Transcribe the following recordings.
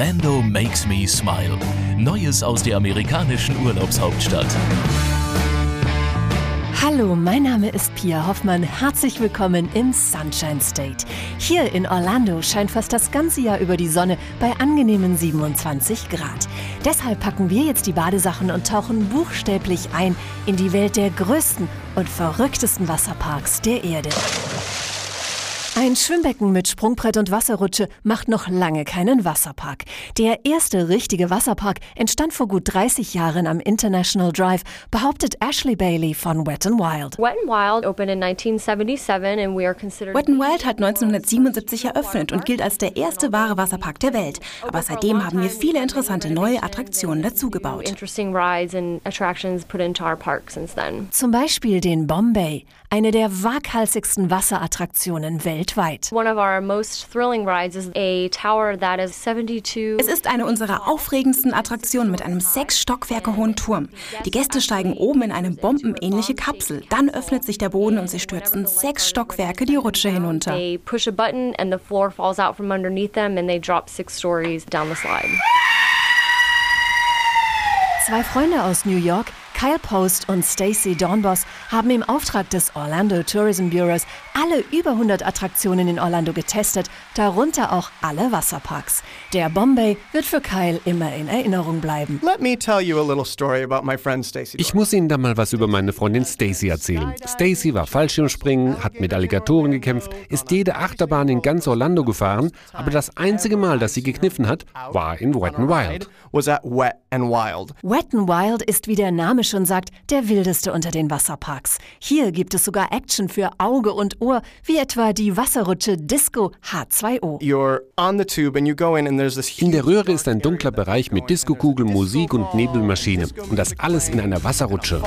Orlando makes me smile. Neues aus der amerikanischen Urlaubshauptstadt. Hallo, mein Name ist Pia Hoffmann. Herzlich willkommen im Sunshine State. Hier in Orlando scheint fast das ganze Jahr über die Sonne bei angenehmen 27 Grad. Deshalb packen wir jetzt die Badesachen und tauchen buchstäblich ein in die Welt der größten und verrücktesten Wasserparks der Erde. Ein Schwimmbecken mit Sprungbrett und Wasserrutsche macht noch lange keinen Wasserpark. Der erste richtige Wasserpark entstand vor gut 30 Jahren am International Drive, behauptet Ashley Bailey von Wet n Wild. Wet n Wild opened in 1977 and we are considered Wet n Wild hat 1977 eröffnet und gilt als der erste wahre Wasserpark der Welt. Aber seitdem haben wir viele interessante neue Attraktionen dazugebaut. interesting rides and attractions put into our park since then. Zum Beispiel den Bombay, eine der waghalsigsten Wasserattraktionen weltweit. One of our most thrilling rides is a tower that is 72 Es ist eine unserer aufregendsten Attraktionen mit einem sechs Stockwerke hohen Turm. Die Gäste steigen oben in eine bombenähnliche Kapsel. Dann öffnet sich der Boden und sie stürzen sechs Stockwerke die Rutsche hinunter. Zwei Freunde aus New York, Kyle Post und Stacy Dornbos, haben im Auftrag des Orlando Tourism Bureaus alle über 100 Attraktionen in Orlando getestet, darunter auch alle Wasserparks. Der Bombay wird für Kyle immer in Erinnerung bleiben. Let me tell you a little story about my friend Stacy. Ich muss Ihnen da mal was über meine Freundin Stacy erzählen. Stacy war Fallschirmspringen, hat mit Alligatoren gekämpft, ist jede Achterbahn in ganz Orlando gefahren, aber das einzige Mal, dass sie gekniffen hat, war in Wet n Wild. was at Wet and Wild. Wet n Wild ist, wie der Name schon sagt, der wildeste unter den Wasserparks. Hier gibt es sogar Action für Auge und Ohr, wie etwa die Wasserrutsche Disco H2O. You're on the tube and you go in and there's this In der huge Röhre ist ein dunkler Bereich mit Diskokugel, Musik und Nebelmaschine. Und das alles in einer Wasserrutsche.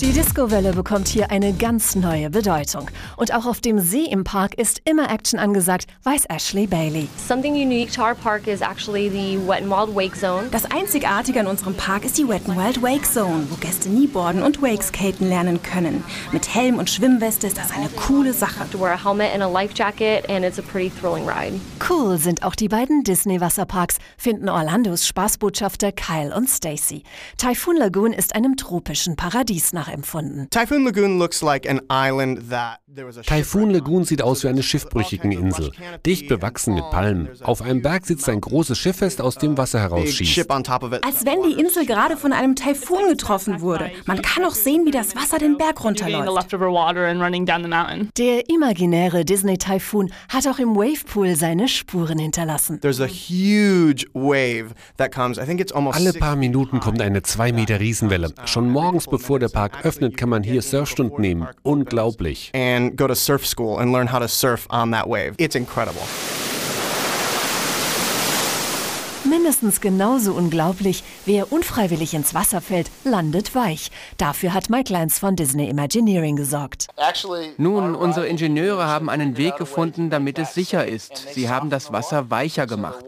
Die Discowelle bekommt hier eine ganz neue Bedeutung. Und auch auf dem See im Park ist immer Action angesagt, weiß Ashley Bailey. Something unique to our park is actually the Wet n Wild Wake Zone. Das Einzigartige an unserem Park ist die Wet n Wild Wake Zone, wo Gäste Kneeboarden und Wakeskaten lernen können. Mit Helm und Schwimmweste ist das eine coole Sache. To wear a helmet and a life jacket and it's a pretty thrilling ride. Cool sind auch die beiden Disney-Wasserparks, finden Orlandos Spaßbotschafter Kyle und Stacy. Typhoon Lagoon ist einem tropischen Paradies nachempfunden. Typhoon Lagoon looks like an island that there was a Typhoon shipwreck Lagoon sieht aus wie eine schiffbrüchige Insel, dicht bewachsen mit Palmen. Auf einem Berg sitzt ein großes Schiff fest, aus dem Wasser herausschießt. Als wenn die Insel gerade von einem Taifun getroffen wurde. Man kann auch sehen, wie das Wasser den Berg runterläuft. Der imaginäre Disney-Typhoon hat auch im Wavepool seine Spuren hinterlassen. There's a huge wave that comes. I think it's almost Alle paar Minuten kommt eine 2 Meter Riesenwelle. Schon morgens, bevor der Park öffnet, kann man hier Surfstunden nehmen. Unglaublich. and go to surf school and learn how to surf on that wave. It's incredible. Mindestens genauso unglaublich, wer unfreiwillig ins Wasser fällt, landet weich. Dafür hat Mike Lance von Disney Imagineering gesorgt. Nun, unsere Ingenieure haben einen Weg gefunden, damit es sicher ist. Sie haben das Wasser weicher gemacht.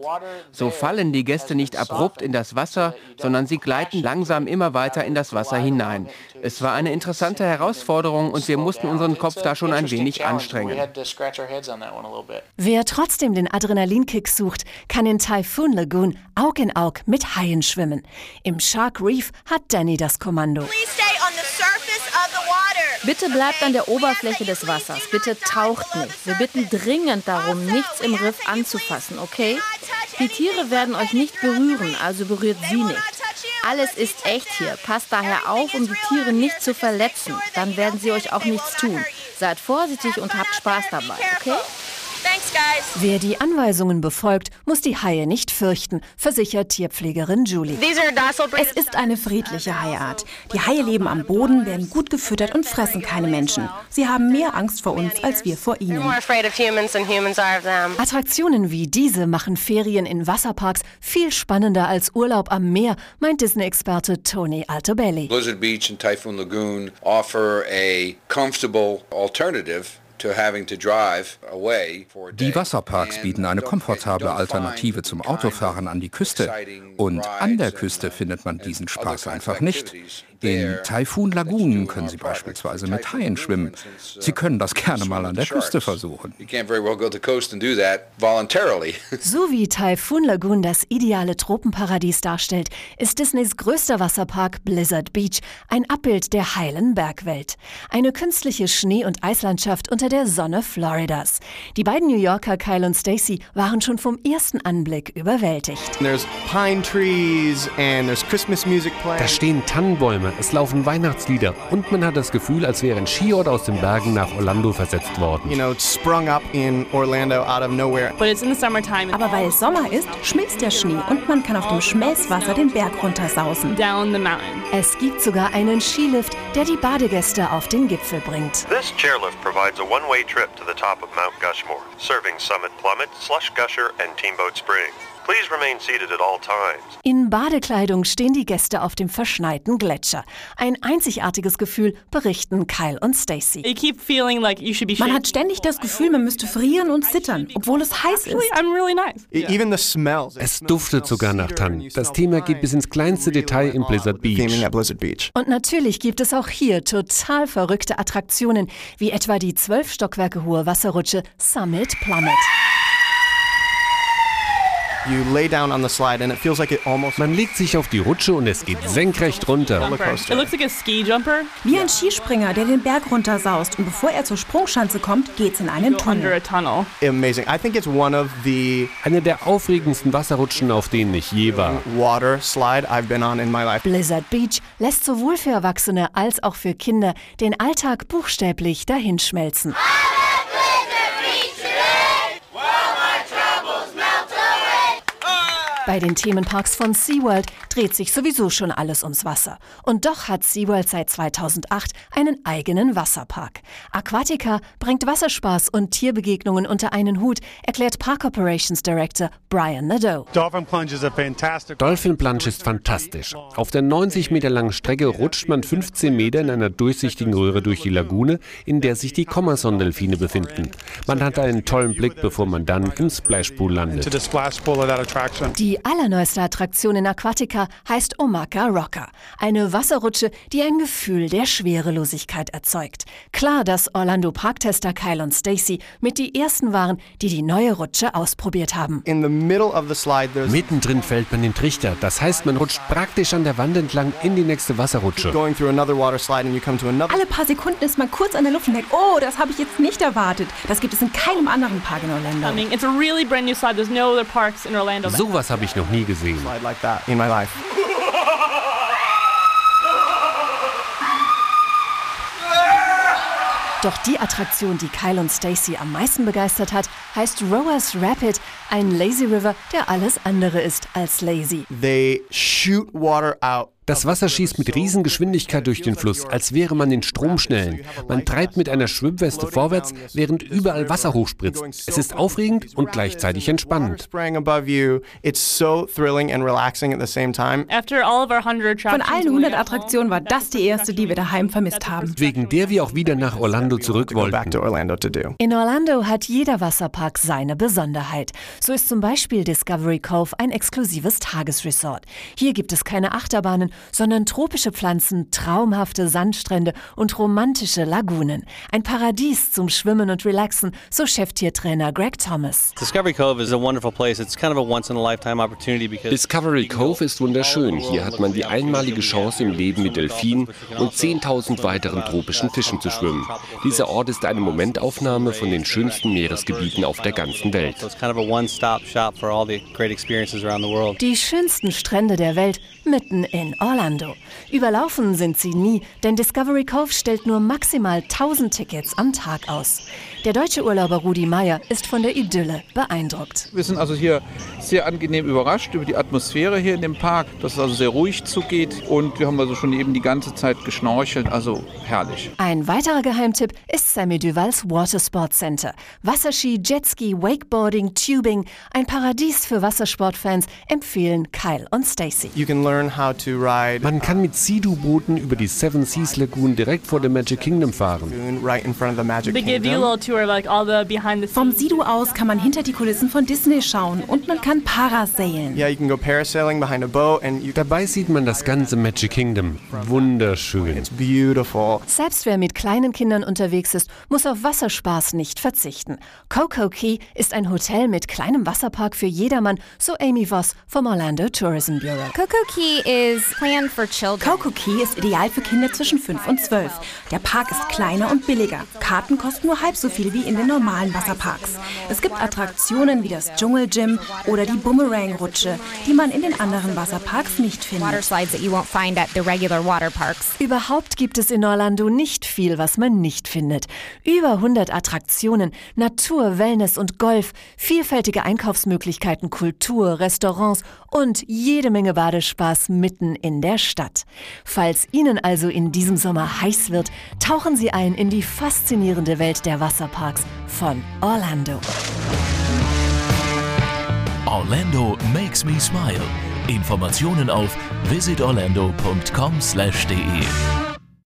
So fallen die Gäste nicht abrupt in das Wasser, sondern sie gleiten langsam immer weiter in das Wasser hinein. Es war eine interessante Herausforderung und wir mussten unseren Kopf da schon ein wenig anstrengen. Wer trotzdem den Adrenalinkick sucht, kann in Typhoon Lagoon Aug in Aug mit Haien schwimmen. Im Shark Reef hat Danny das Kommando. Bitte bleibt an der Oberfläche des Wassers. Bitte taucht nicht. Wir bitten dringend darum, nichts im Riff anzufassen, okay? Die Tiere werden euch nicht berühren, also berührt sie nicht. Alles ist echt hier. Passt daher auf, um die Tiere nicht zu verletzen. Dann werden sie euch auch nichts tun. Seid vorsichtig und habt Spaß dabei, okay? Wer die Anweisungen befolgt, muss die Haie nicht fürchten, versichert Tierpflegerin Julie. Es ist eine friedliche Haiart. Die Haie leben am Boden, werden gut gefüttert und fressen keine Menschen. Sie haben mehr Angst vor uns als wir vor ihnen. Attraktionen wie diese machen Ferien in Wasserparks viel spannender als Urlaub am Meer, meint Disney-Experte Tony Altobelli. Blizzard Beach and Typhoon Lagoon offer a comfortable alternative Die Wasserparks bieten eine komfortable Alternative zum Autofahren an die Küste. Und an der Küste findet man diesen Spaß einfach nicht. In Typhoon Lagoon können Sie beispielsweise mit Haien schwimmen. Sie können das gerne mal an der Küste versuchen. So wie Typhoon Lagoon das ideale Tropenparadies darstellt, ist Disneys größter Wasserpark Blizzard Beach ein Abbild der heilen Bergwelt. Eine künstliche Schnee- und Eislandschaft unter der Sonne Floridas. Die beiden New Yorker Kyle und Stacy waren schon vom ersten Anblick überwältigt. Da stehen Tannenbäume, es laufen Weihnachtslieder und man hat das Gefühl, als wäre ein Skiort aus den Bergen nach Orlando versetzt worden. You know, sprung up in Orlando out of nowhere. But it's in the summertime. Aber weil es Sommer ist, schmilzt der Schnee und man kann auf dem Schmelzwasser den Berg runtersausen. Down the mountain. Es gibt sogar einen Skilift, der die Badegäste auf den Gipfel bringt. This chairlift provides a one-way trip to the top of Mount Gushmore, serving Summit Plummet, Slush Gusher, and Teamboat Spring. Please remain seated at all times. In Badekleidung stehen die Gäste auf dem verschneiten Gletscher. Ein einzigartiges Gefühl, berichten Kyle und Stacy. Like Man hat ständig das Gefühl, man müsste frieren und zittern, obwohl es heiß ist. Really nice. E- Even the smells. Es duftet sogar nach Tannen. Das Thema geht bis ins kleinste Detail in Blizzard Beach. Und natürlich gibt es auch hier total verrückte Attraktionen, wie etwa die zwölf Stockwerke hohe Wasserrutsche Summit Plummet. You lay down on the slide and it feels like it almost Man legt sich auf die Rutsche und es geht senkrecht runter. It looks like a ski jumper Wie ein Skispringer, der den Berg runtersaust und bevor er zur Sprungschanze kommt, geht's in einen Tunnel. a tunnel. amazing. I think it's one of the Eine der aufregendsten Wasserrutschen, auf denen ich je war. water slide I've been on in my life. Blizzard Beach lässt sowohl für Erwachsene als auch für Kinder den Alltag buchstäblich dahinschmelzen. Bei den Themenparks von SeaWorld dreht sich sowieso schon alles ums Wasser. Und doch hat SeaWorld seit 2008 einen eigenen Wasserpark. Aquatica bringt Wasserspaß und Tierbegegnungen unter einen Hut, erklärt Park Operations Director Brian Nadeau. Dolphin Plunge is a fantastic. Dolphin Plunge ist fantastisch. Auf der 90 Meter langen Strecke rutscht man 15 Meter in einer durchsichtigen Röhre durch die Lagune, in der sich die Kommerson-Delfine befinden. Man hat einen tollen Blick, bevor man dann im Splashpool landet. the Die allerneueste Attraktion in Aquatica heißt Omaka Rocker. Eine Wasserrutsche, die ein Gefühl der Schwerelosigkeit erzeugt. Klar, dass Orlando Parktester Kyle und Stacy mit die ersten waren, die die neue Rutsche ausprobiert haben. In the middle of the slide, Mittendrin fällt man den Trichter. Das heißt, man rutscht praktisch an der Wand entlang in die nächste Wasserrutsche. going through another water slide and you come to another. Alle paar Sekunden ist man kurz an der Luft und denkt, oh, das habe ich jetzt nicht erwartet. Das gibt es in keinem anderen Park in Orlando. I mean, it's a really brand new slide. There's no other parks in Orlando. that- Sowas habe ich noch nie gesehen. Doch die Attraktion, die Kyle und Stacy am meisten begeistert hat, heißt Rowers Rapid, ein Lazy River, der alles andere ist als lazy. They shoot water out. Das Wasser schießt mit Riesengeschwindigkeit durch den Fluss, als wäre man in Stromschnellen. Man treibt mit einer Schwimmweste vorwärts, während überall Wasser hochspritzt. Es ist aufregend und gleichzeitig entspannend. spraying above you. It's so thrilling and relaxing at the same time. After all of our 100 Von allen when we 100 got home, Attraktionen war das die erste, die wir daheim vermisst haben. Wegen der wir auch wieder nach Orlando zurück wollten. In Orlando hat jeder Wasserpark seine Besonderheit. So ist zum Beispiel Discovery Cove ein exklusives Tagesresort. Hier gibt es keine Achterbahnen, sondern tropische Pflanzen, traumhafte Sandstrände und romantische Lagunen. Ein Paradies zum Schwimmen und Relaxen, so Cheftiertrainer Greg Thomas. Discovery Cove is a wonderful place. It's kind of a once in a lifetime opportunity because Discovery Cove ist wunderschön. Hier hat man die einmalige Chance im Leben mit Delfinen und 10.000 weiteren tropischen Fischen zu schwimmen. Dieser Ort ist eine Momentaufnahme von den schönsten Meeresgebieten auf der ganzen Welt. Die schönsten Strände der Welt mitten in Orlando. Überlaufen sind sie nie, denn Discovery Cove stellt nur maximal 1000 Tickets am Tag aus. Der deutsche Urlauber Rudi Meier ist von der Idylle beeindruckt. Wir sind also hier sehr angenehm überrascht über die Atmosphäre hier in dem Park, dass es also sehr ruhig zugeht und wir haben also schon eben die ganze Zeit geschnorchelt, also herrlich. Ein weiterer Geheimtipp ist Sammy Duvals Watersport Center. Wasserski, Jetski, Wakeboarding, Tubing, ein Paradies für Wassersportfans, empfehlen Kyle und Stacy. You can learn how to ride Man kann mit Sea-Doo-Booten über die Seven Seas Lagoon direkt vor dem Magic Kingdom fahren. right in front of the Magic They give you a Kingdom. little tour, like all the behind the Vom scenes. Sidu aus kann man hinter die Kulissen von Disney schauen und man kann parasailen. Yeah, you can go parasailing behind a boat and you Dabei sieht man das ganze Magic Kingdom. Wunderschön. It's beautiful. Selbst wer mit kleinen Kindern unterwegs ist, muss auf Wasserspaß nicht verzichten. Coco Key ist ein Hotel mit kleinem Wasserpark für jedermann, so Amy Voss vom Orlando Tourism Bureau. Coco Key is planned for children. Coco Key ist ideal für Kinder zwischen 5 und 12. Der Park ist kleiner und billiger. Karten kosten nur halb so viel wie in den normalen Wasserparks. Es gibt Attraktionen wie das Dschungelgym oder die Boomerang-Rutsche, die man in den anderen Wasserparks nicht Water findet. slides that you won't find at the regular water parks. Überhaupt gibt es in Orlando nicht viel, was man nicht findet. Über 100 Attraktionen, Natur, Wellness und Golf, vielfältige Einkaufsmöglichkeiten, Kultur, Restaurants und jede Menge Badespaß mitten in der Stadt. Falls Ihnen also in diesem Sommer heiß wird, tauchen Sie ein in die faszinierende Welt der Wasserparks von Orlando. Orlando makes me smile. Informationen auf visitorlando.com/de.